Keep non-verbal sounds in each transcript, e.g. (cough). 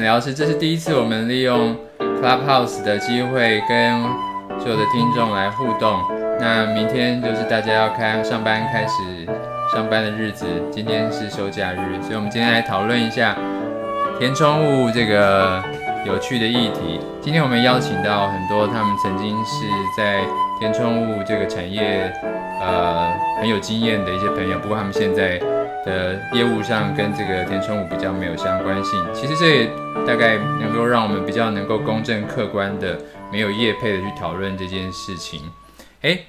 诊疗室，这是第一次我们利用 Clubhouse 的机会跟所有的听众来互动。那明天就是大家要开上班开始上班的日子，今天是休假日，所以我们今天来讨论一下填充物这个有趣的议题。今天我们邀请到很多他们曾经是在填充物这个产业呃很有经验的一些朋友，不过他们现在的业务上跟这个填充物比较没有相关性。其实这也大概能够让我们比较能够公正客观的，没有业配的去讨论这件事情。哎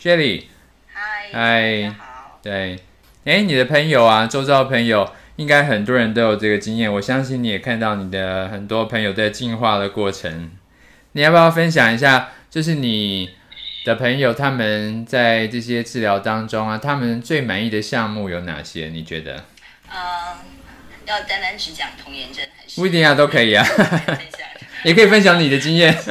，Shelly，嗨，嗨，好，对，哎，你的朋友啊，周遭朋友应该很多人都有这个经验，我相信你也看到你的很多朋友在进化的过程。你要不要分享一下，就是你的朋友他们在这些治疗当中啊，他们最满意的项目有哪些？你觉得？嗯，要单单只讲童颜针还是？不一定啊，都可以啊，(laughs) 也可以分享你的经验。(laughs)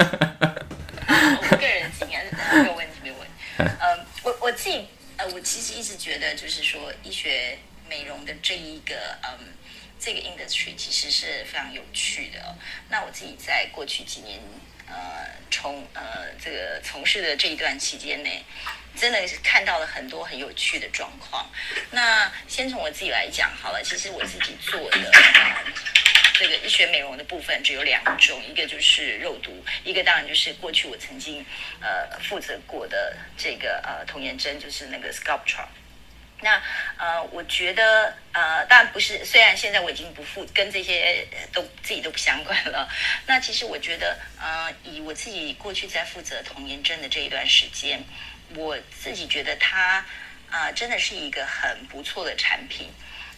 我个人经验没有问题，没有问题。(laughs) 嗯，我我自己呃，我其实一直觉得，就是说医学美容的这一个嗯，这个 industry 其实是非常有趣的。那我自己在过去几年。呃，从呃这个从事的这一段期间内，真的是看到了很多很有趣的状况。那先从我自己来讲好了，其实我自己做的呃这个医学美容的部分只有两种，一个就是肉毒，一个当然就是过去我曾经呃负责过的这个呃童颜针，就是那个 Sculptra。那呃，我觉得呃，当然不是。虽然现在我已经不负跟这些都自己都不相关了。那其实我觉得，呃，以我自己过去在负责童颜针的这一段时间，我自己觉得它啊、真的是一个很不错的产品，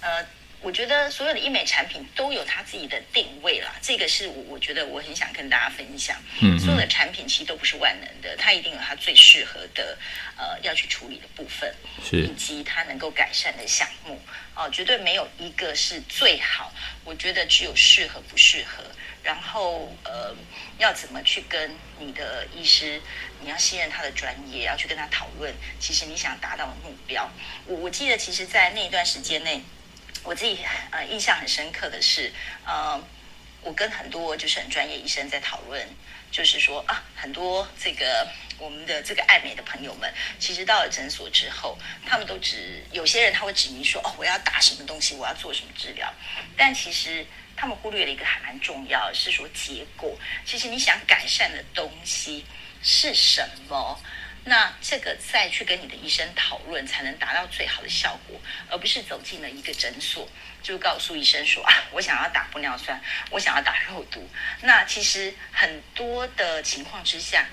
呃。我觉得所有的医美产品都有它自己的定位啦，这个是我我觉得我很想跟大家分享。嗯，所有的产品其实都不是万能的，它一定有它最适合的呃要去处理的部分，是以及它能够改善的项目哦、呃，绝对没有一个是最好。我觉得只有适合不适合，然后呃要怎么去跟你的医师，你要信任他的专业，要去跟他讨论，其实你想达到的目标。我我记得其实，在那一段时间内。我自己呃印象很深刻的是，呃，我跟很多就是很专业医生在讨论，就是说啊，很多这个我们的这个爱美的朋友们，其实到了诊所之后，他们都只有些人他会指明说哦，我要打什么东西，我要做什么治疗，但其实他们忽略了一个还蛮重要，是说结果。其实你想改善的东西是什么？那这个再去跟你的医生讨论，才能达到最好的效果，而不是走进了一个诊所就告诉医生说啊，我想要打玻尿酸，我想要打肉毒。那其实很多的情况之下，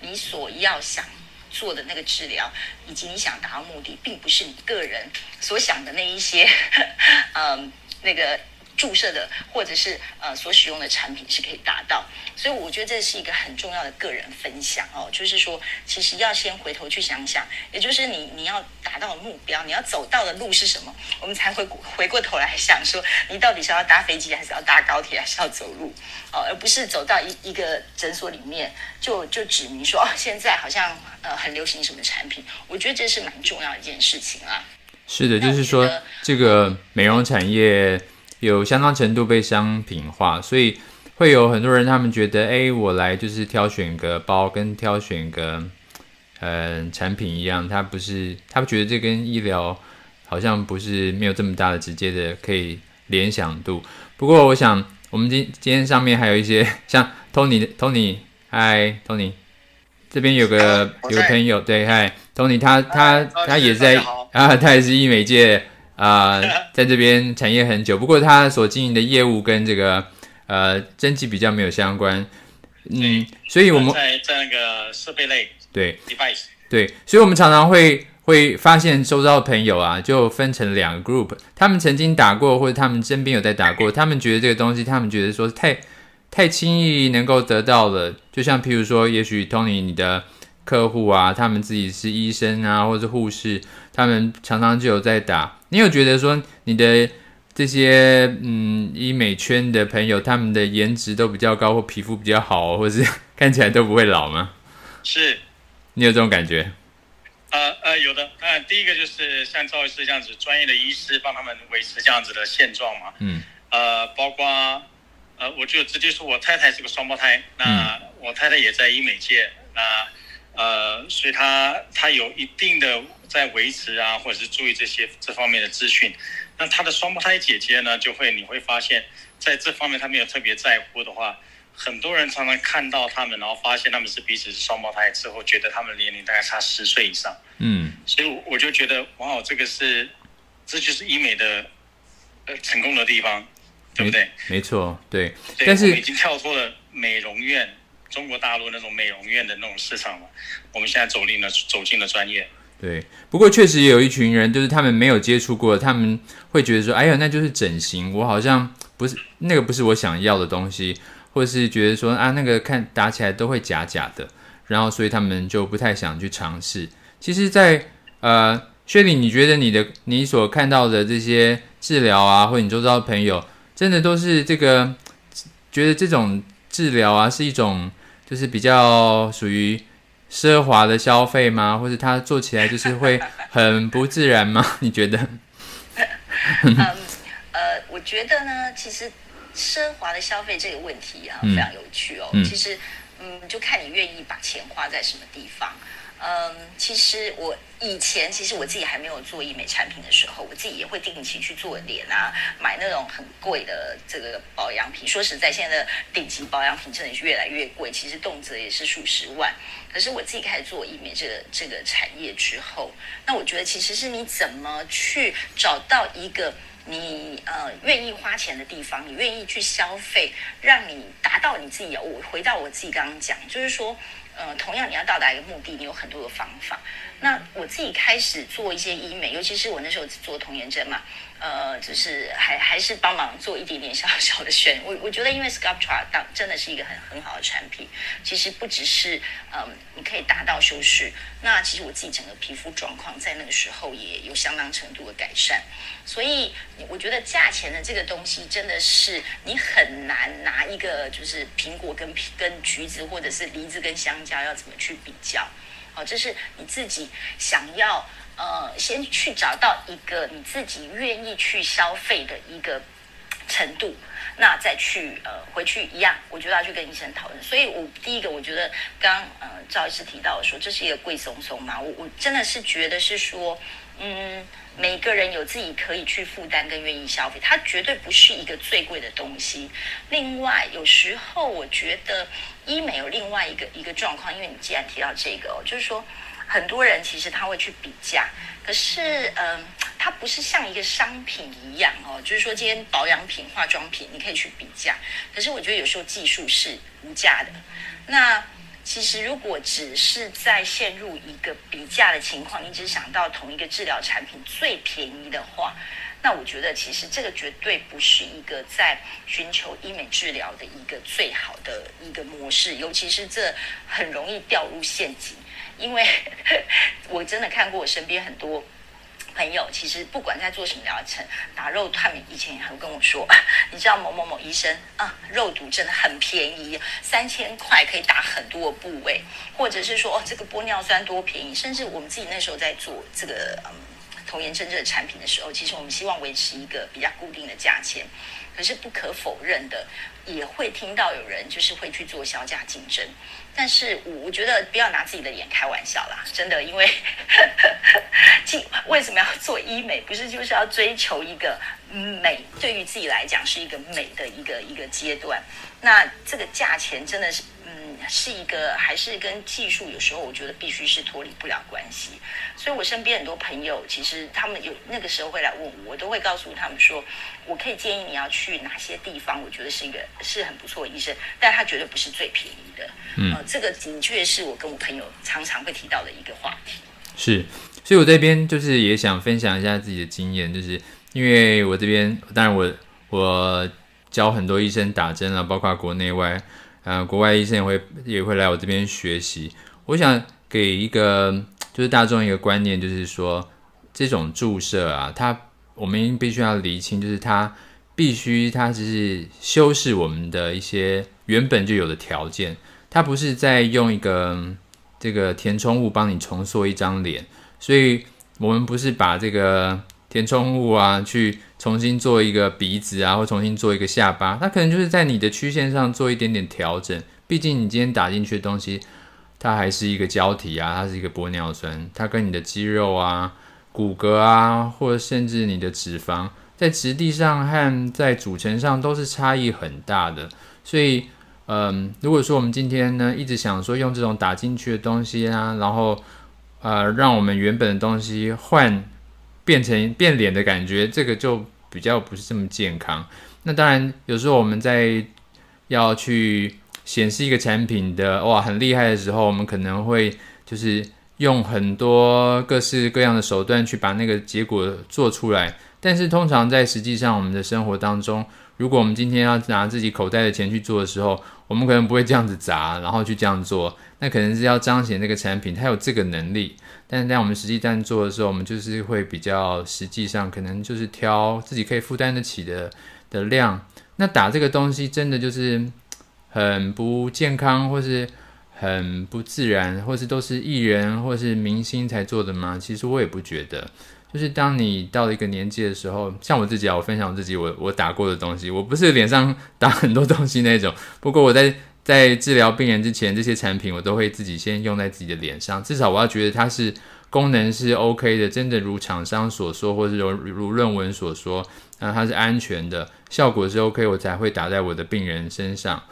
你所要想做的那个治疗，以及你想达到目的，并不是你个人所想的那一些，(laughs) 嗯，那个。注射的或者是呃所使用的产品是可以达到，所以我觉得这是一个很重要的个人分享哦，就是说其实要先回头去想想，也就是你你要达到的目标，你要走到的路是什么，我们才会回过头来想说，你到底是要搭飞机还是要搭高铁还是要走路哦，而不是走到一一个诊所里面就就指明说哦，现在好像呃很流行什么产品，我觉得这是蛮重要的一件事情啊。是的，就是说这个美容产业。有相当程度被商品化，所以会有很多人他们觉得，哎，我来就是挑选个包，跟挑选个呃产品一样，他不是，他们觉得这跟医疗好像不是没有这么大的直接的可以联想度。不过，我想我们今今天上面还有一些 (laughs) 像 Tony，Tony，嗨，Tony，这边有个有个朋友，对，嗨，Tony，他他他也在啊，他也是医美界。啊、呃，在这边产业很久，不过他所经营的业务跟这个呃蒸汽比较没有相关，嗯，所以我们在在那个设备类对 device 对，所以我们常常会会发现周遭的朋友啊，就分成两个 group，他们曾经打过或者他们身边有在打过，他们觉得这个东西，他们觉得说太太轻易能够得到了，就像譬如说，也许 Tony 你的客户啊，他们自己是医生啊，或者护士，他们常常就有在打。你有觉得说你的这些嗯医美圈的朋友，他们的颜值都比较高，或皮肤比较好，或是 (laughs) 看起来都不会老吗？是，你有这种感觉？呃呃，有的。那第一个就是像赵医师这样子专业的医师帮他们维持这样子的现状嘛。嗯。呃，包括呃，我就直接说我太太是个双胞胎，那我太太也在医美界，那呃，所以她她有一定的在维持啊，或者是注意这些这方面的资讯。那她的双胞胎姐姐呢，就会你会发现在这方面她没有特别在乎的话。很多人常常看到他们，然后发现他们是彼此是双胞胎之后，觉得他们年龄大概差十岁以上。嗯，所以我就觉得，哇，这个是，这就是医美的，呃，成功的地方，对不对？没错，对。对，但是已经跳脱了美容院，中国大陆那种美容院的那种市场了。我们现在走进了走进了专业。对，不过确实也有一群人，就是他们没有接触过，他们会觉得说，哎呀，那就是整形，我好像不是那个，不是我想要的东西。或是觉得说啊，那个看打起来都会假假的，然后所以他们就不太想去尝试。其实在，呃，薛礼，你觉得你的你所看到的这些治疗啊，或你周遭的朋友，真的都是这个觉得这种治疗啊是一种就是比较属于奢华的消费吗？或者它做起来就是会很不自然吗？(laughs) 你觉得？嗯呃，我觉得呢，其实。奢华的消费这个问题啊，非常有趣哦。嗯、其实，嗯，就看你愿意把钱花在什么地方。嗯，其实我以前，其实我自己还没有做医美产品的时候，我自己也会定期去做脸啊，买那种很贵的这个保养品。说实在，现在的顶级保养品真的是越来越贵，其实动辄也是数十万。可是我自己开始做医美这个这个产业之后，那我觉得其实是你怎么去找到一个。你呃愿意花钱的地方，你愿意去消费，让你达到你自己。我回到我自己刚刚讲，就是说，呃，同样你要到达一个目的，你有很多的方法。那我自己开始做一些医美，尤其是我那时候做童颜针嘛。呃，就是还还是帮忙做一点点小 (laughs) 小的选。我我觉得，因为 Sculptra 当真的是一个很很好的产品。其实不只是嗯，你可以达到修饰。那其实我自己整个皮肤状况在那个时候也有相当程度的改善。所以我觉得价钱的这个东西真的是你很难拿一个就是苹果跟跟橘子，或者是梨子跟香蕉要怎么去比较？好，这是你自己想要。呃，先去找到一个你自己愿意去消费的一个程度，那再去呃回去一样，我觉得要去跟医生讨论。所以我第一个，我觉得刚呃赵医师提到说，这是一个贵松松嘛，我我真的是觉得是说，嗯，每个人有自己可以去负担跟愿意消费，它绝对不是一个最贵的东西。另外，有时候我觉得医美有另外一个一个状况，因为你既然提到这个哦，就是说。很多人其实他会去比价，可是嗯，它不是像一个商品一样哦，就是说今天保养品、化妆品你可以去比价，可是我觉得有时候技术是无价的。那其实如果只是在陷入一个比价的情况，你只想到同一个治疗产品最便宜的话，那我觉得其实这个绝对不是一个在寻求医美治疗的一个最好的一个模式，尤其是这很容易掉入陷阱。因为 (laughs) 我真的看过我身边很多朋友，其实不管在做什么疗程，打肉，他们以前也会跟我说，(laughs) 你知道某某某医生啊，肉毒真的很便宜，三千块可以打很多部位，或者是说哦，这个玻尿酸多便宜，甚至我们自己那时候在做这个嗯童颜针这个产品的时候，其实我们希望维持一个比较固定的价钱，可是不可否认的，也会听到有人就是会去做销价竞争。但是我我觉得不要拿自己的脸开玩笑啦，真的，因为 (laughs) 为什么要做医美？不是就是要追求一个美？对于自己来讲是一个美的一个一个阶段。那这个价钱真的是。嗯是一个还是跟技术有时候我觉得必须是脱离不了关系，所以我身边很多朋友其实他们有那个时候会来问我，我都会告诉他们说，我可以建议你要去哪些地方，我觉得是一个是很不错的医生，但他绝对不是最便宜的。嗯，这个的确是我跟我朋友常常会提到的一个话题。是，所以我这边就是也想分享一下自己的经验，就是因为我这边当然我我教很多医生打针了，包括国内外。呃，国外医生也会也会来我这边学习。我想给一个就是大众一个观念，就是说这种注射啊，它我们必须要厘清，就是它必须它只是修饰我们的一些原本就有的条件，它不是在用一个这个填充物帮你重塑一张脸。所以我们不是把这个填充物啊，去重新做一个鼻子啊，或重新做一个下巴，它可能就是在你的曲线上做一点点调整。毕竟你今天打进去的东西，它还是一个胶体啊，它是一个玻尿酸，它跟你的肌肉啊、骨骼啊，或者甚至你的脂肪，在质地上和在组成上都是差异很大的。所以，嗯，如果说我们今天呢，一直想说用这种打进去的东西啊，然后呃，让我们原本的东西换变成变脸的感觉，这个就比较不是这么健康。那当然，有时候我们在要去显示一个产品的哇很厉害的时候，我们可能会就是用很多各式各样的手段去把那个结果做出来。但是通常在实际上我们的生活当中，如果我们今天要拿自己口袋的钱去做的时候，我们可能不会这样子砸，然后去这样做。那可能是要彰显这个产品它有这个能力。但在我们实际在做的时候，我们就是会比较实际上，可能就是挑自己可以负担得起的的量。那打这个东西真的就是很不健康，或是很不自然，或是都是艺人或是明星才做的吗？其实我也不觉得。就是当你到了一个年纪的时候，像我自己啊，我分享我自己我我打过的东西，我不是脸上打很多东西那种。不过我在在治疗病人之前，这些产品我都会自己先用在自己的脸上，至少我要觉得它是功能是 OK 的，真的如厂商所说，或者如如论文所说，那它是安全的，效果是 OK，我才会打在我的病人身上。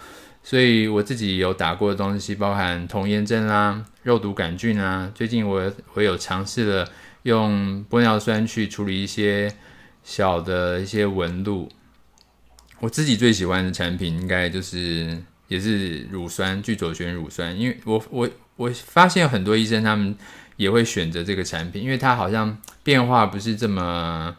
所以我自己有打过的东西，包含童颜针啦、肉毒杆菌啊。最近我我有尝试了。用玻尿酸去处理一些小的一些纹路，我自己最喜欢的产品应该就是也是乳酸聚左旋乳酸，因为我我我发现很多医生他们也会选择这个产品，因为它好像变化不是这么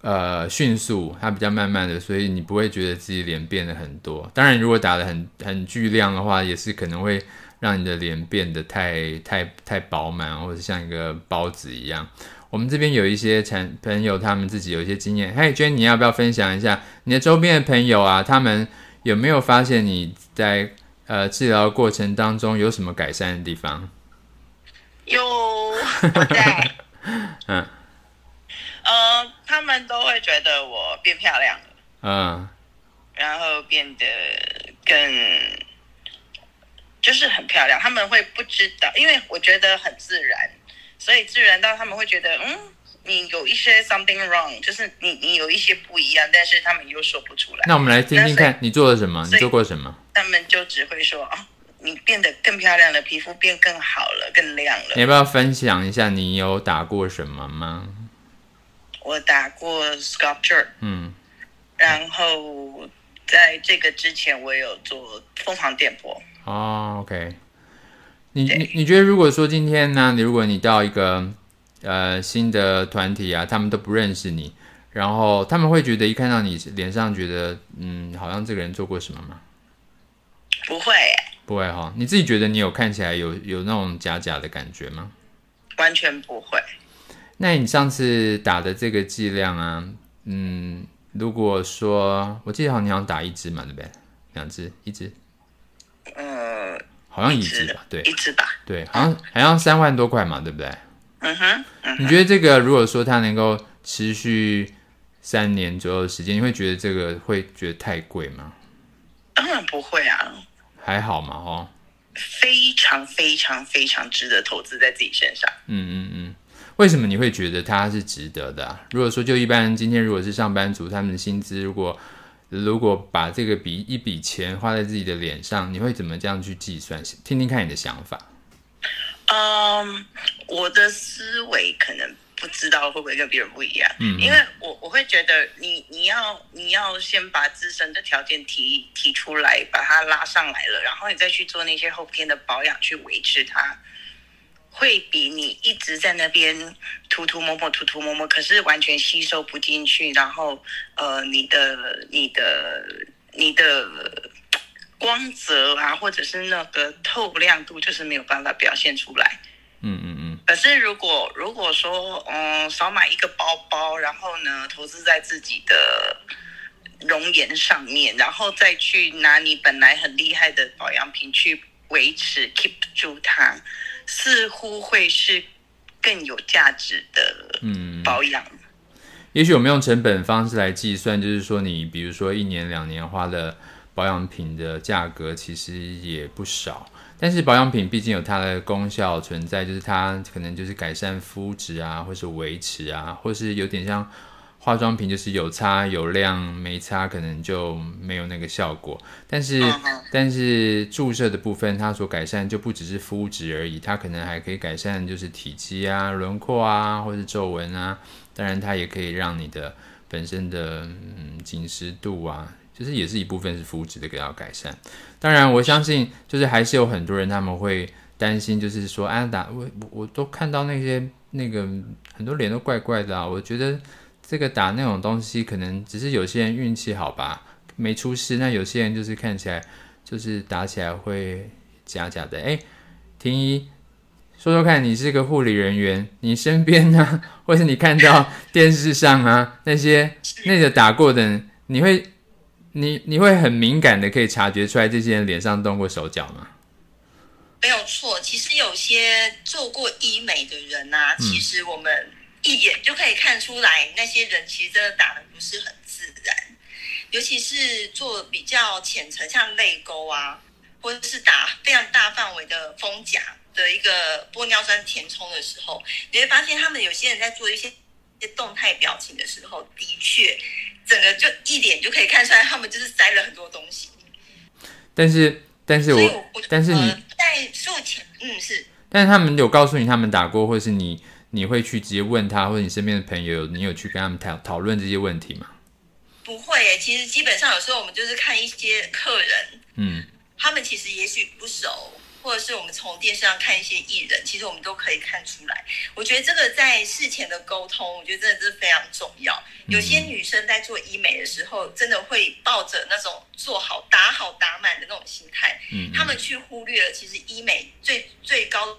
呃迅速，它比较慢慢的，所以你不会觉得自己脸变得很多。当然，如果打得很很巨量的话，也是可能会。让你的脸变得太太太饱满，或者像一个包子一样。我们这边有一些产朋友，他们自己有一些经验。嘿娟你要不要分享一下你的周边的朋友啊？他们有没有发现你在呃治疗过程当中有什么改善的地方？有，我在。(laughs) 嗯。呃，他们都会觉得我变漂亮了。嗯。然后变得更。就是很漂亮，他们会不知道，因为我觉得很自然，所以自然到他们会觉得，嗯，你有一些 something wrong，就是你你有一些不一样，但是他们又说不出来。那我们来听听看，你做了什么？你做过什么？他们就只会说，哦，你变得更漂亮了，皮肤变更好了，更亮了。你要不要分享一下你有打过什么吗？我打过 sculpture，嗯，然后在这个之前我有做疯狂电波。哦、oh，OK，你你你觉得，如果说今天呢，你如果你到一个呃新的团体啊，他们都不认识你，然后他们会觉得一看到你脸上觉得嗯，好像这个人做过什么吗？不会，不会哈、哦。你自己觉得你有看起来有有那种假假的感觉吗？完全不会。那你上次打的这个剂量啊，嗯，如果说我记得好像你好像打一支嘛，对不对？两支，一支。呃，好像一支吧，对，一支吧，对，好像好像三万多块嘛，对不对？嗯哼，嗯哼，你觉得这个如果说它能够持续三年左右的时间，你会觉得这个会觉得太贵吗？当然不会啊，还好嘛，哦，非常非常非常值得投资在自己身上。嗯嗯嗯，为什么你会觉得它是值得的啊？如果说就一般人今天如果是上班族，他们的薪资如果如果把这个笔一笔钱花在自己的脸上，你会怎么这样去计算？听听看你的想法。嗯，我的思维可能不知道会不会跟别人不一样。嗯，因为我我会觉得你你要你要先把自身的条件提提出来，把它拉上来了，然后你再去做那些后天的保养去维持它。会比你一直在那边涂涂抹抹涂涂抹抹，可是完全吸收不进去，然后呃，你的你的你的光泽啊，或者是那个透亮度，就是没有办法表现出来。嗯嗯嗯。可是如果如果说嗯，少买一个包包，然后呢，投资在自己的容颜上面，然后再去拿你本来很厉害的保养品去维持 keep 住它。似乎会是更有价值的保养。嗯，也许我们用成本方式来计算，就是说你比如说一年两年花的保养品的价格其实也不少。但是保养品毕竟有它的功效存在，就是它可能就是改善肤质啊，或是维持啊，或是有点像化妆品，就是有擦有亮，没擦可能就没有那个效果。但是但是注射的部分，它所改善就不只是肤质而已，它可能还可以改善就是体积啊、轮廓啊，或是皱纹啊。当然，它也可以让你的本身的嗯紧实度啊。其实也是一部分是肤质的给到改善，当然我相信就是还是有很多人他们会担心，就是说啊打我我都看到那些那个很多脸都怪怪的啊，我觉得这个打那种东西可能只是有些人运气好吧，没出事，那有些人就是看起来就是打起来会假假的。哎，婷宜说说看，你是个护理人员，你身边呢，或是你看到电视上啊那些那个打过的，你会。你你会很敏感的可以察觉出来这些人脸上动过手脚吗？没有错，其实有些做过医美的人啊，嗯、其实我们一眼就可以看出来，那些人其实真的打的不是很自然，尤其是做比较浅层，像泪沟啊，或者是打非常大范围的丰甲的一个玻尿酸填充的时候，你会发现他们有些人在做一些一些动态表情的时候，的确。整个就一脸就可以看出来，他们就是塞了很多东西。但是，但是我，我但是你在术前，嗯，是。但是他们有告诉你他们打过，或是你你会去直接问他，或者你身边的朋友，你有去跟他们讨讨论这些问题吗？不会诶，其实基本上有时候我们就是看一些客人，嗯，他们其实也许不熟。或者是我们从电视上看一些艺人，其实我们都可以看出来。我觉得这个在事前的沟通，我觉得真的是非常重要。有些女生在做医美的时候，真的会抱着那种做好、打好、打满的那种心态，嗯，他们去忽略了其实医美最最高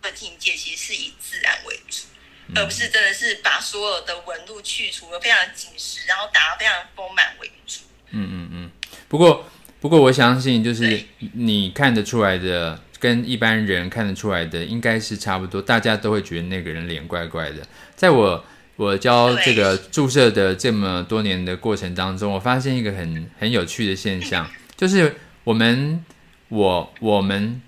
的境界其实是以自然为主，而不是真的是把所有的纹路去除了非常紧实，然后打得非常丰满为主。嗯嗯嗯。不过。不过我相信，就是你看得出来的，跟一般人看得出来的，应该是差不多。大家都会觉得那个人脸怪怪的。在我我教这个注射的这么多年的过程当中，我发现一个很很有趣的现象，(laughs) 就是我们我我们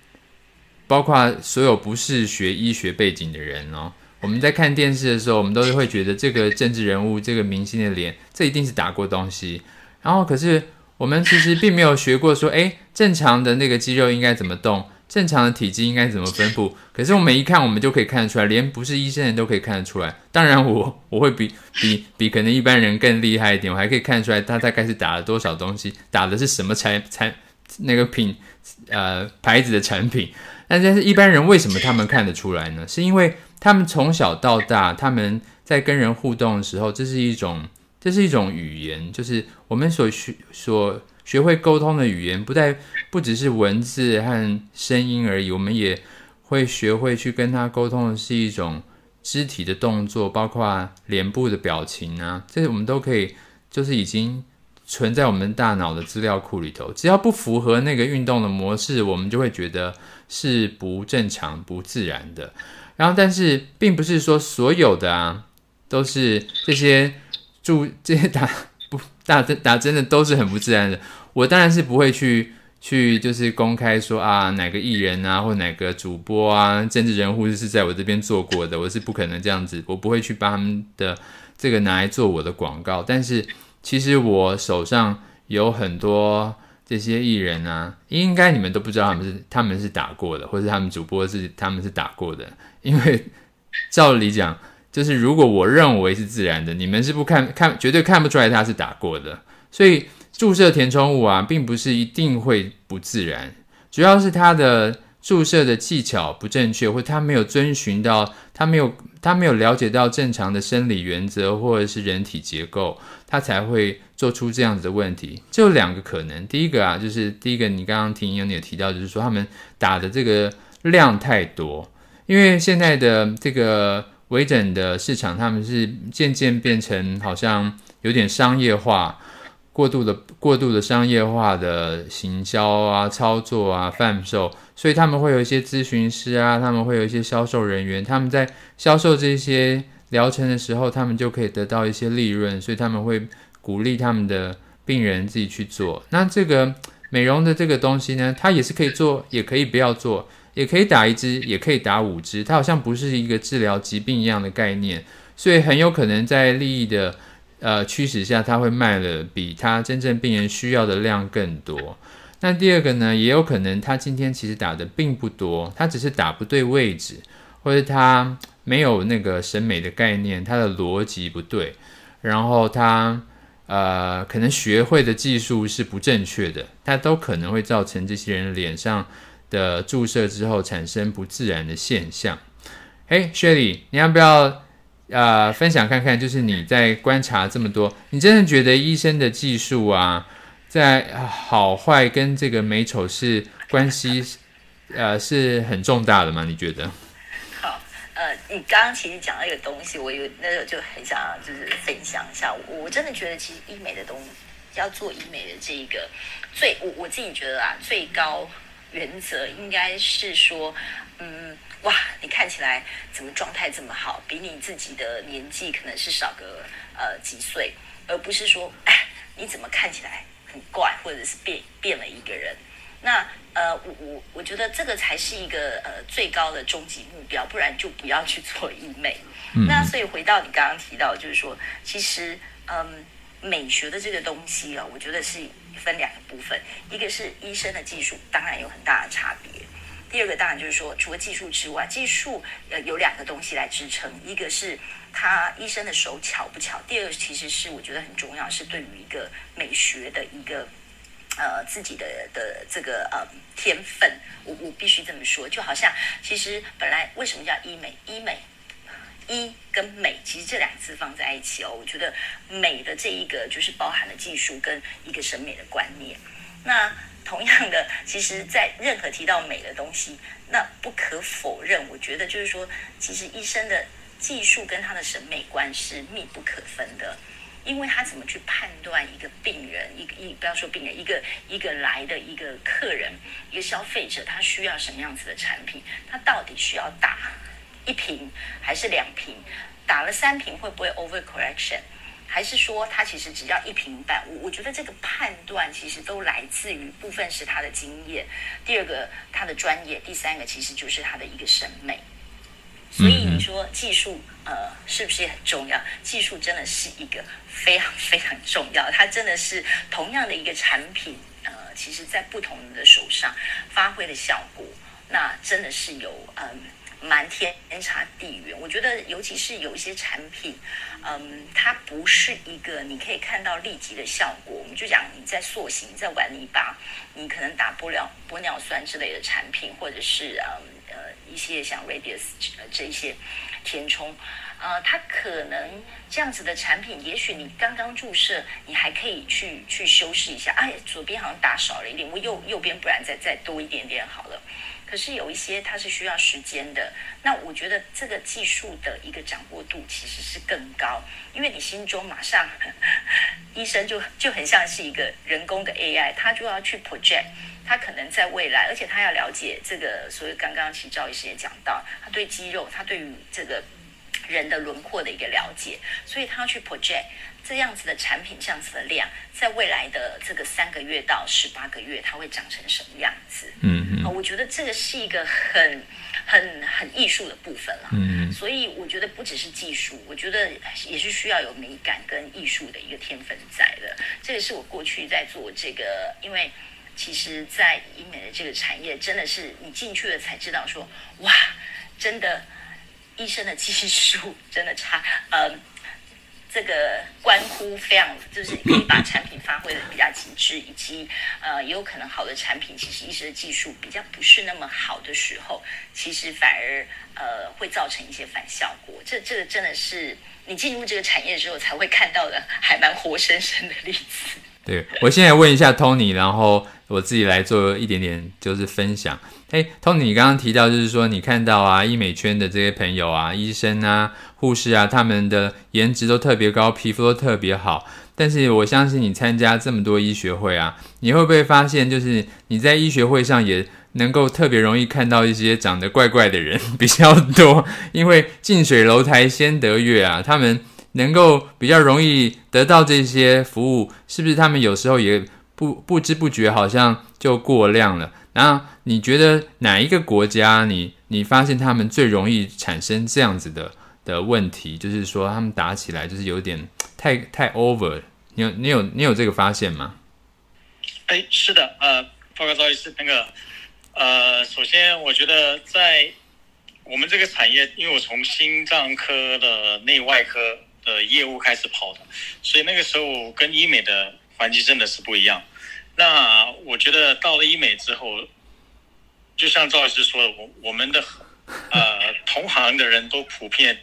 包括所有不是学医学背景的人哦，我们在看电视的时候，我们都是会觉得这个政治人物、这个明星的脸，这一定是打过东西。然后可是。我们其实并没有学过说，诶，正常的那个肌肉应该怎么动，正常的体积应该怎么分布。可是我们一看，我们就可以看得出来，连不是医生人都可以看得出来。当然我，我会比比比可能一般人更厉害一点，我还可以看出来他大概是打了多少东西，打的是什么产产那个品呃牌子的产品。但但是一般人为什么他们看得出来呢？是因为他们从小到大，他们在跟人互动的时候，这是一种。这是一种语言，就是我们所学所学会沟通的语言，不带不只是文字和声音而已，我们也会学会去跟他沟通的是一种肢体的动作，包括脸部的表情啊，这些我们都可以，就是已经存在我们大脑的资料库里头。只要不符合那个运动的模式，我们就会觉得是不正常、不自然的。然后，但是并不是说所有的啊都是这些。注这些打不打针打针的都是很不自然的，我当然是不会去去就是公开说啊哪个艺人啊或哪个主播啊政治人物是在我这边做过的，我是不可能这样子，我不会去把他们的这个拿来做我的广告。但是其实我手上有很多这些艺人啊，应该你们都不知道他们是他们是打过的，或是他们主播是他们是打过的，因为照理讲。就是如果我认为是自然的，你们是不看看绝对看不出来它是打过的。所以注射填充物啊，并不是一定会不自然，主要是它的注射的技巧不正确，或它没有遵循到，它没有它没有了解到正常的生理原则或者是人体结构，它才会做出这样子的问题。就两个可能，第一个啊，就是第一个你刚刚听有你有提到，就是说他们打的这个量太多，因为现在的这个。微整的市场，他们是渐渐变成好像有点商业化，过度的、过度的商业化的行销啊、操作啊、贩售，所以他们会有一些咨询师啊，他们会有一些销售人员，他们在销售这些疗程的时候，他们就可以得到一些利润，所以他们会鼓励他们的病人自己去做。那这个美容的这个东西呢，它也是可以做，也可以不要做，也可以打一支，也可以打五支，它好像不是一个治疗疾病一样的概念，所以很有可能在利益的呃驱使下，它会卖了比它真正病人需要的量更多。那第二个呢，也有可能他今天其实打的并不多，他只是打不对位置，或者他没有那个审美的概念，他的逻辑不对，然后他呃可能学会的技术是不正确的，他都可能会造成这些人脸上的注射之后产生不自然的现象。嘿，Shelly，你要不要呃分享看看？就是你在观察这么多，你真的觉得医生的技术啊？在好坏跟这个美丑是关系，呃，是很重大的吗？你觉得？好，呃，你刚刚其实讲到一个东西，我有那个就很想就是分享一下。我真的觉得，其实医美的东西要做医美的这一个最，我我自己觉得啊，最高原则应该是说，嗯，哇，你看起来怎么状态这么好，比你自己的年纪可能是少个呃几岁，而不是说，哎，你怎么看起来？很怪，或者是变变了一个人，那呃，我我我觉得这个才是一个呃最高的终极目标，不然就不要去做医美。嗯、那所以回到你刚刚提到，就是说，其实嗯，美学的这个东西啊，我觉得是分两个部分，一个是医生的技术，当然有很大的差别。第二个当然就是说，除了技术之外，技术呃有两个东西来支撑，一个是他医生的手巧不巧，第二个其实是我觉得很重要，是对于一个美学的一个呃自己的的这个呃天分，我我必须这么说，就好像其实本来为什么叫医美？医美医跟美其实这两字放在一起哦，我觉得美的这一个就是包含了技术跟一个审美的观念，那。同样的，其实，在任何提到美的东西，那不可否认，我觉得就是说，其实医生的技术跟他的审美观是密不可分的，因为他怎么去判断一个病人，一个一不要说病人，一个一个来的一个客人，一个消费者，他需要什么样子的产品，他到底需要打一瓶还是两瓶，打了三瓶会不会 overcorrection？还是说他其实只要一瓶半？我我觉得这个判断其实都来自于部分是他的经验，第二个他的专业，第三个其实就是他的一个审美。所以你说技术呃是不是也很重要？技术真的是一个非常非常重要，它真的是同样的一个产品呃，其实在不同人的手上发挥的效果，那真的是有嗯。蛮天差地远，我觉得尤其是有一些产品，嗯，它不是一个你可以看到立即的效果。我们就讲你在塑形，在玩泥巴，你可能打玻尿玻尿酸之类的产品，或者是嗯呃一些像 Radius 这一些填充，呃，它可能这样子的产品，也许你刚刚注射，你还可以去去修饰一下，哎，左边好像打少了一点，我右右边不然再再多一点点好了。可是有一些它是需要时间的，那我觉得这个技术的一个掌握度其实是更高，因为你心中马上，(laughs) 医生就就很像是一个人工的 AI，他就要去 project，他可能在未来，而且他要了解这个，所以刚刚其实赵医师也讲到，他对肌肉，他对于这个人的轮廓的一个了解，所以他要去 project。这样子的产品，这样子的量，在未来的这个三个月到十八个月，它会长成什么样子？嗯嗯，我觉得这个是一个很、很、很艺术的部分了。嗯，所以我觉得不只是技术，我觉得也是需要有美感跟艺术的一个天分在的。这个是我过去在做这个，因为其实，在医美的这个产业，真的是你进去了才知道说，哇，真的医生的技术真的差，嗯。这个关乎非常，就是可以把产品发挥的比较极致，以及呃，也有可能好的产品，其实一时的技术比较不是那么好的时候，其实反而呃会造成一些反效果。这这个真的是你进入这个产业之后才会看到的，还蛮活生生的例子。对，我现在问一下 Tony，然后我自己来做一点点就是分享。哎，Tony，你刚刚提到就是说你看到啊，医美圈的这些朋友啊，医生啊。护士啊，他们的颜值都特别高，皮肤都特别好。但是我相信你参加这么多医学会啊，你会不会发现，就是你在医学会上也能够特别容易看到一些长得怪怪的人 (laughs) 比较多，因为近水楼台先得月啊，他们能够比较容易得到这些服务，是不是？他们有时候也不不知不觉好像就过量了。然后你觉得哪一个国家你，你你发现他们最容易产生这样子的的问题，就是说他们打起来就是有点 (tsk) 太太 over，你有你有你有这个发现吗？哎，是的，呃，报告赵医师，那个，呃，首先我觉得在我们这个产业，因为我从心脏科的内外科的业务开始跑的，所以那个时候跟医美的环境真的是不一样。那我觉得到了医美之后，就像赵医师说的，我我们的 (laughs) 呃同行的人都普遍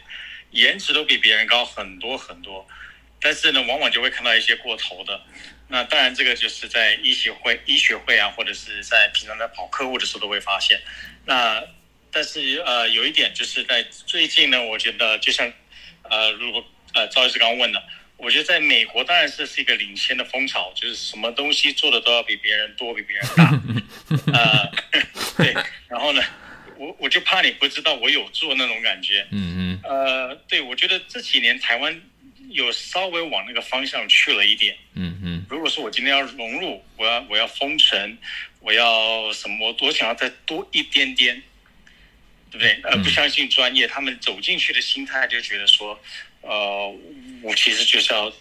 颜值都比别人高很多很多，但是呢，往往就会看到一些过头的。那当然，这个就是在医学会、医学会啊，或者是在平常在跑客户的时候都会发现。那但是呃，有一点就是在最近呢，我觉得就像呃，如果呃赵医师刚刚问的。我觉得在美国当然是是一个领先的风潮，就是什么东西做的都要比别人多，比别人大。(laughs) 呃，(laughs) 对。然后呢，我我就怕你不知道我有做那种感觉。嗯嗯。呃，对，我觉得这几年台湾有稍微往那个方向去了一点。嗯嗯。如果说我今天要融入，我要我要封城，我要什么，我多想要再多一点点，对不对？呃，不相信专业，他们走进去的心态就觉得说。呃，我其实就是要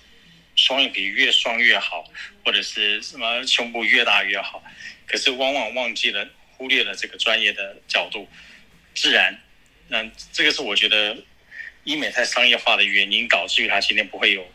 双眼皮越双越好，或者是什么胸部越大越好，可是往往忘记了忽略了这个专业的角度，自然，那这个是我觉得医美太商业化的原因，导致于他今天不会有，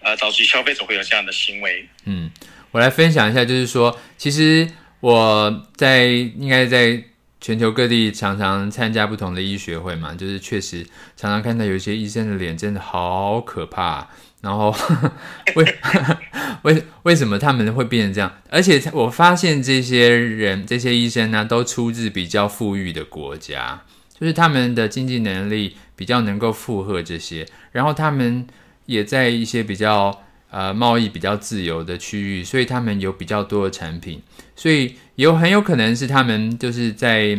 呃，导致消费者会有这样的行为。嗯，我来分享一下，就是说，其实我在应该在。全球各地常常参加不同的医学会嘛，就是确实常常看到有些医生的脸真的好可怕，然后 (laughs) 为 (laughs) 为为什么他们会变成这样？而且我发现这些人这些医生呢，都出自比较富裕的国家，就是他们的经济能力比较能够负荷这些，然后他们也在一些比较。呃，贸易比较自由的区域，所以他们有比较多的产品，所以有很有可能是他们就是在，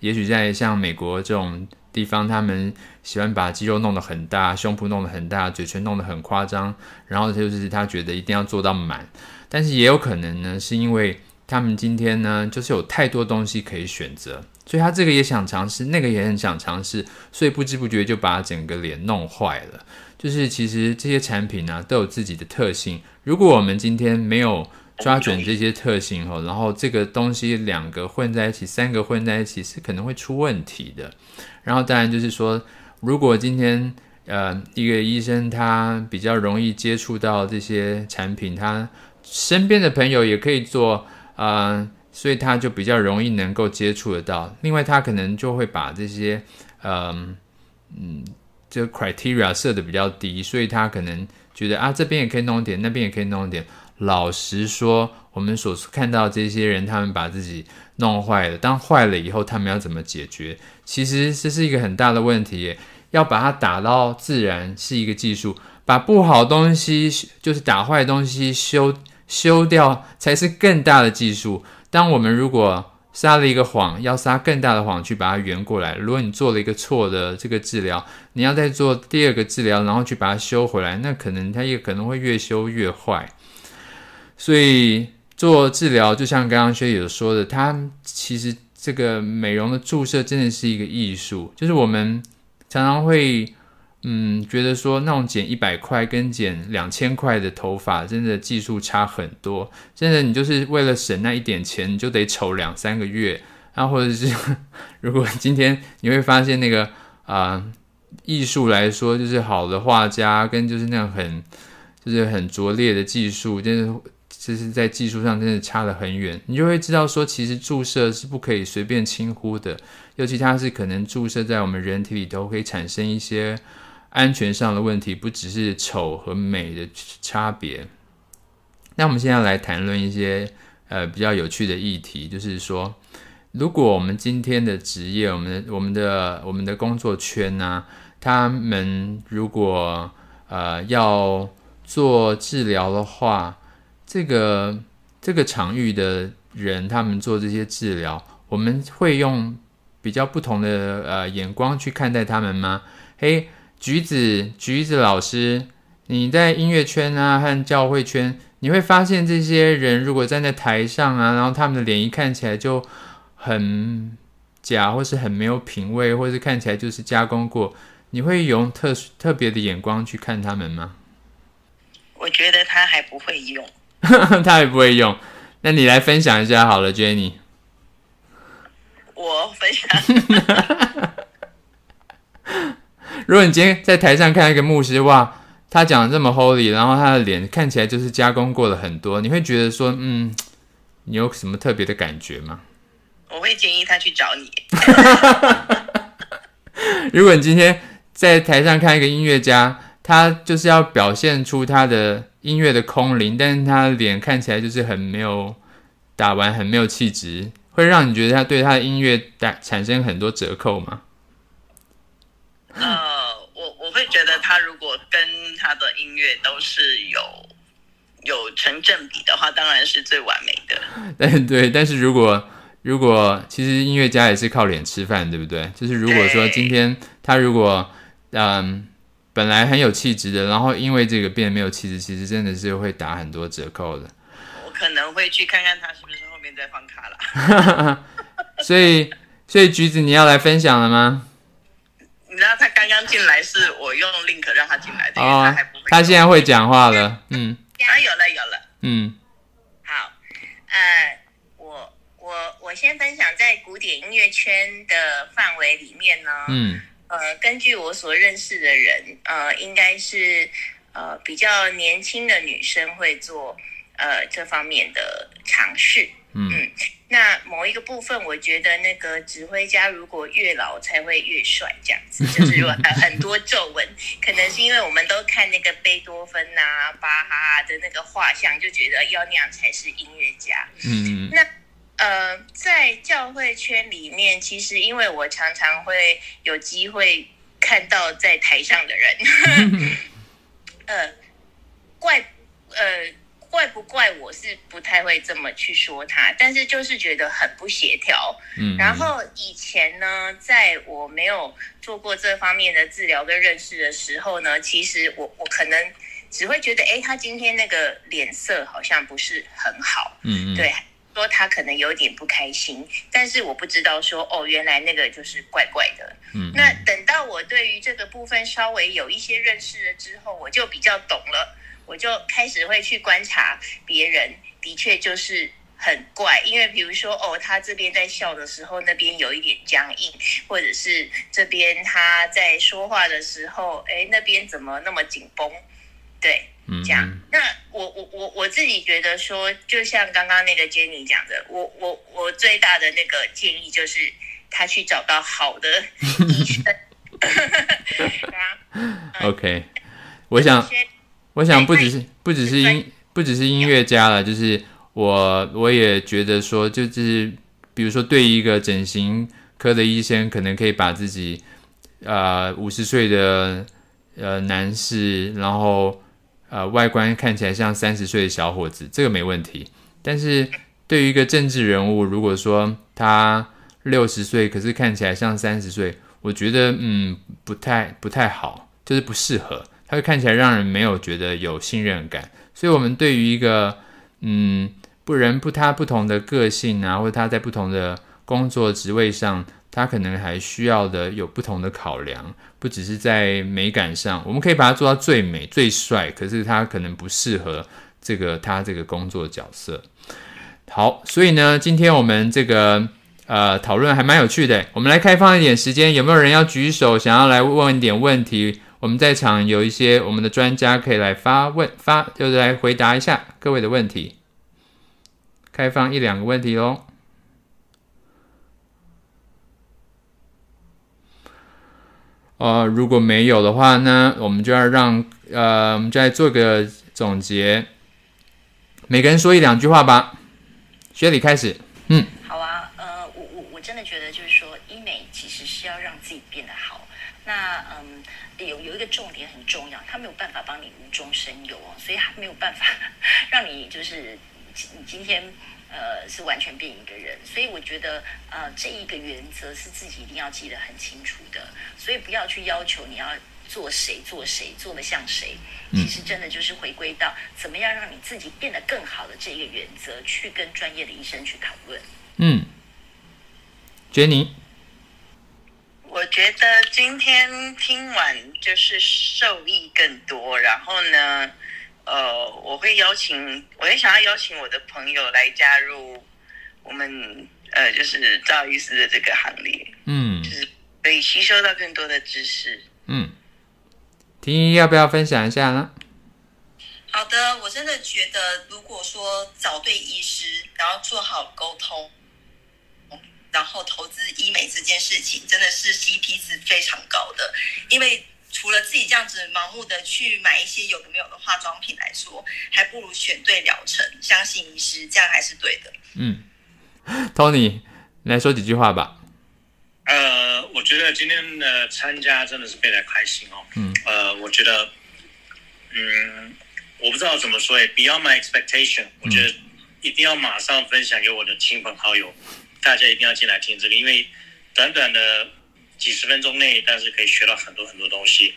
也许在像美国这种地方，他们喜欢把肌肉弄得很大，胸部弄得很大，嘴唇弄得很夸张，然后就是他觉得一定要做到满，但是也有可能呢，是因为他们今天呢，就是有太多东西可以选择，所以他这个也想尝试，那个也很想尝试，所以不知不觉就把整个脸弄坏了。就是其实这些产品呢、啊、都有自己的特性，如果我们今天没有抓准这些特性哦，然后这个东西两个混在一起，三个混在一起是可能会出问题的。然后当然就是说，如果今天呃一个医生他比较容易接触到这些产品，他身边的朋友也可以做啊、所以他就比较容易能够接触得到。另外他可能就会把这些呃嗯。嗯这个 criteria 设的比较低，所以他可能觉得啊，这边也可以弄点，那边也可以弄点。老实说，我们所看到这些人，他们把自己弄坏了，当坏了以后，他们要怎么解决？其实这是一个很大的问题。要把它打到自然是一个技术，把不好东西，就是打坏的东西修修掉，才是更大的技术。当我们如果撒了一个谎，要撒更大的谎去把它圆过来。如果你做了一个错的这个治疗，你要再做第二个治疗，然后去把它修回来，那可能它也可能会越修越坏。所以做治疗，就像刚刚薛友说的，它其实这个美容的注射真的是一个艺术，就是我们常常会。嗯，觉得说那种剪一百块跟剪两千块的头发，真的技术差很多。真的，你就是为了省那一点钱，你就得丑两三个月。然后或者是，(laughs) 如果今天你会发现那个啊、艺术来说，就是好的画家跟就是那种很就是很拙劣的技术，真的就是在技术上真的差得很远。你就会知道说，其实注射是不可以随便轻忽的，尤其它是可能注射在我们人体里头，可以产生一些。安全上的问题不只是丑和美的差别。那我们现在来谈论一些呃比较有趣的议题，就是说，如果我们今天的职业，我们的我们的我们的工作圈呢、他们如果呃要做治疗的话，这个这个场域的人，他们做这些治疗，我们会用比较不同的呃眼光去看待他们吗？嘿，橘子，橘子老师，你在音乐圈啊和教会圈，你会发现这些人如果站在台上啊，然后他们的脸一看起来就很假，或是很没有品味，或是看起来就是加工过，你会用特特别的眼光去看他们吗？我觉得他还不会用，(laughs) 他也不会用。那你来分享一下好了，Jenny。我分享。(laughs) 如果你今天在台上看一个牧师，哇，他讲的这么 holy，然后他的脸看起来就是加工过了很多，你会觉得说，嗯，你有什么特别的感觉吗？我会建议他去找你。(laughs) 如果你今天在台上看一个音乐家，他就是要表现出他的音乐的空灵，但是他的脸看起来就是很没有打完，很没有气质，会让你觉得他对他的音乐打产生很多折扣吗？呃，我我会觉得他如果跟他的音乐都是有有成正比的话，当然是最完美的。(laughs) 但对，但是如果如果其实音乐家也是靠脸吃饭，对不对？就是如果说今天他如果嗯。本来很有气质的，然后因为这个变得没有气质，其实真的是会打很多折扣的。我可能会去看看他是不是后面再放卡了。(laughs) 所以，所以橘子你要来分享了吗？你知道他刚刚进来是我用 link 让他进来的，哦，他还不会。他现在会讲话了，嗯。啊，有了有了，嗯。好，呃，我我我先分享在古典音乐圈的范围里面呢，嗯。呃，根据我所认识的人，呃，应该是呃比较年轻的女生会做呃这方面的尝试。嗯，嗯，那某一个部分，我觉得那个指挥家如果越老才会越帅，这样子就是有 (laughs) 很多皱纹，可能是因为我们都看那个贝多芬啊、巴哈的那个画像，就觉得要那样才是音乐家。嗯，那。呃，在教会圈里面，其实因为我常常会有机会看到在台上的人，(laughs) (laughs) 呃，怪呃怪不怪我是不太会这么去说他，但是就是觉得很不协调。嗯，然后以前呢，在我没有做过这方面的治疗跟认识的时候呢，其实我我可能只会觉得，哎，他今天那个脸色好像不是很好。嗯，对。说他可能有点不开心，但是我不知道说哦，原来那个就是怪怪的。嗯，那等到我对于这个部分稍微有一些认识了之后，我就比较懂了，我就开始会去观察别人，的确就是很怪。因为比如说哦，他这边在笑的时候，那边有一点僵硬，或者是这边他在说话的时候，哎，那边怎么那么紧绷？对。嗯，这样，那我我我我自己觉得说，就像刚刚那个 Jenny 讲的，我我我最大的那个建议就是，他去找到好的医生。(laughs) (laughs) OK，我想，我想不只是不只是音不只是音乐家了，就是我我也觉得说，就是比如说对一个整形科的医生，可能可以把自己呃五十岁的呃男士，然后。呃，外观看起来像三十岁的小伙子，这个没问题。但是对于一个政治人物，如果说他六十岁，可是看起来像三十岁，我觉得嗯，不太不太好，就是不适合。他会看起来让人没有觉得有信任感。所以，我们对于一个嗯，不人不他不同的个性啊，或者他在不同的工作职位上。他可能还需要的有不同的考量，不只是在美感上，我们可以把它做到最美最帅，可是他可能不适合这个他这个工作角色。好，所以呢，今天我们这个呃讨论还蛮有趣的，我们来开放一点时间，有没有人要举手想要来问一点问题？我们在场有一些我们的专家可以来发问发，就是来回答一下各位的问题。开放一两个问题哦。呃，如果没有的话呢，我们就要让呃，我们再做个总结，每个人说一两句话吧。学理开始，嗯，好啊，呃，我我我真的觉得就是说，医美其实是要让自己变得好。那嗯，有有一个重点很重要，它没有办法帮你无中生有哦，所以它没有办法 (laughs) 让你就是你今天呃，是完全变一个人。所以我觉得，呃，这一个原则是自己一定要记得很清楚的。所以不要去要求你要做谁做谁做的像谁，其实真的就是回归到怎么样让你自己变得更好的这一个原则，去跟专业的医生去讨论。嗯，Jenny。我觉得今天听完就是受益更多，然后呢，呃，我会邀请，我也想要邀请我的朋友来加入我们，呃，就是赵医师的这个行列，嗯，就是可以吸收到更多的知识，嗯，婷宜要不要分享一下呢？好的，我真的觉得，如果说找对医师，然后做好沟通。然后投资医美这件事情真的是 CP 值非常高的，因为除了自己这样子盲目的去买一些有的没有的化妆品来说，还不如选对疗程，相信医师，这样还是对的。嗯，Tony 来说几句话吧。呃，我觉得今天的参加真的是非常开心哦。嗯。呃，我觉得，嗯，我不知道怎么说诶，Beyond my expectation，我觉得一定要马上分享给我的亲朋好友。大家一定要进来听这个，因为短短的几十分钟内，但是可以学到很多很多东西。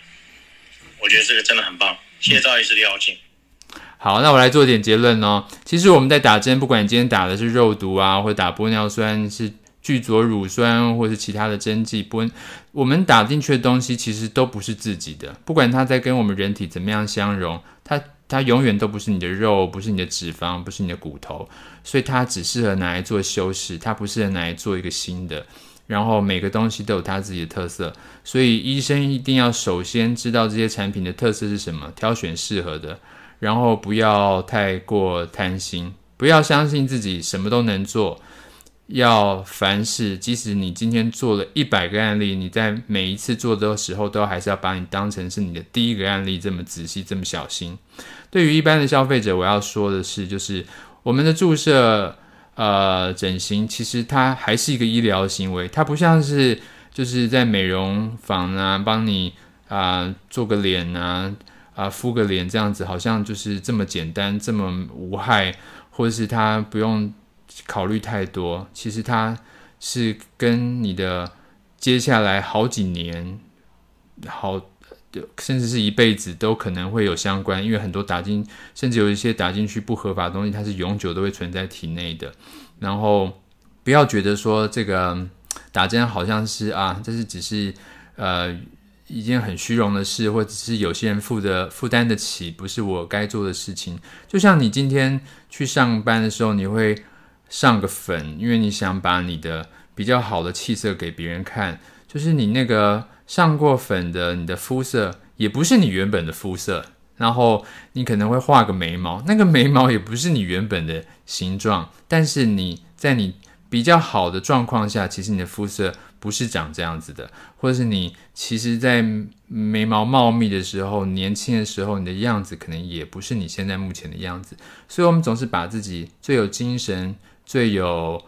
我觉得这个真的很棒，谢谢赵医师的邀请。好，那我来做一点结论哦。其实我们在打针，不管你今天打的是肉毒啊，或者打玻尿酸，是聚左乳酸，或是其他的针剂，不，我们打进去的东西其实都不是自己的。不管它在跟我们人体怎么样相融，它它永远都不是你的肉，不是你的脂肪，不是你的骨头。所以它只适合拿来做修饰，它不适合拿来做一个新的。然后每个东西都有它自己的特色，所以医生一定要首先知道这些产品的特色是什么，挑选适合的，然后不要太过贪心，不要相信自己什么都能做。要凡事，即使你今天做了一百个案例，你在每一次做的时候，都还是要把你当成是你的第一个案例，这么仔细，这么小心。对于一般的消费者，我要说的是，就是。我们的注射，呃，整形其实它还是一个医疗行为，它不像是就是在美容房啊，帮你啊、做个脸啊，啊、敷个脸这样子，好像就是这么简单，这么无害，或者是它不用考虑太多。其实它是跟你的接下来好几年好。甚至是一辈子都可能会有相关，因为很多打进，甚至有一些打进去不合法的东西，它是永久都会存在体内的。然后不要觉得说这个打针好像是啊，这是只是呃一件很虚荣的事，或者是有些人负的负担得起，不是我该做的事情。就像你今天去上班的时候，你会上个粉，因为你想把你的比较好的气色给别人看，就是你那个。上过粉的，你的肤色也不是你原本的肤色，然后你可能会画个眉毛，那个眉毛也不是你原本的形状，但是你在你比较好的状况下，其实你的肤色不是长这样子的，或者是你其实，在眉毛茂密的时候，年轻的时候，你的样子可能也不是你现在目前的样子，所以我们总是把自己最有精神、最有，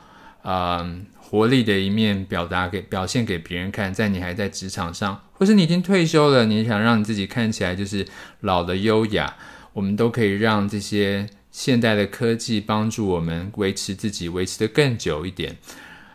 嗯。活力的一面表达给表现给别人看，在你还在职场上，或是你已经退休了，你想让你自己看起来就是老的优雅，我们都可以让这些现代的科技帮助我们维持自己，维持得更久一点。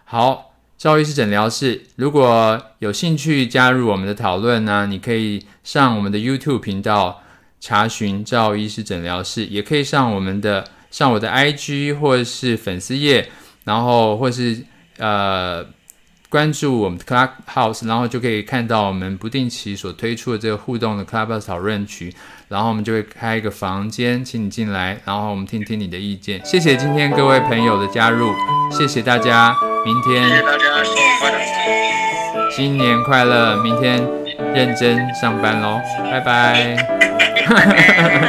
好，赵医师诊疗室，如果有兴趣加入我们的讨论呢，你可以上我们的 YouTube 频道查询赵医师诊疗室，也可以上我们的上我的 IG 或者是粉丝页，然后或是。呃，关注我们的 Clubhouse，然后就可以看到我们不定期所推出的这个互动的 Clubhouse 讨论区，然后我们就会开一个房间，请你进来，然后我们听听你的意见。谢谢今天各位朋友的加入，谢谢大家，明天谢谢大家，新年快乐，新年快乐，明天认真上班喽，拜拜。(laughs)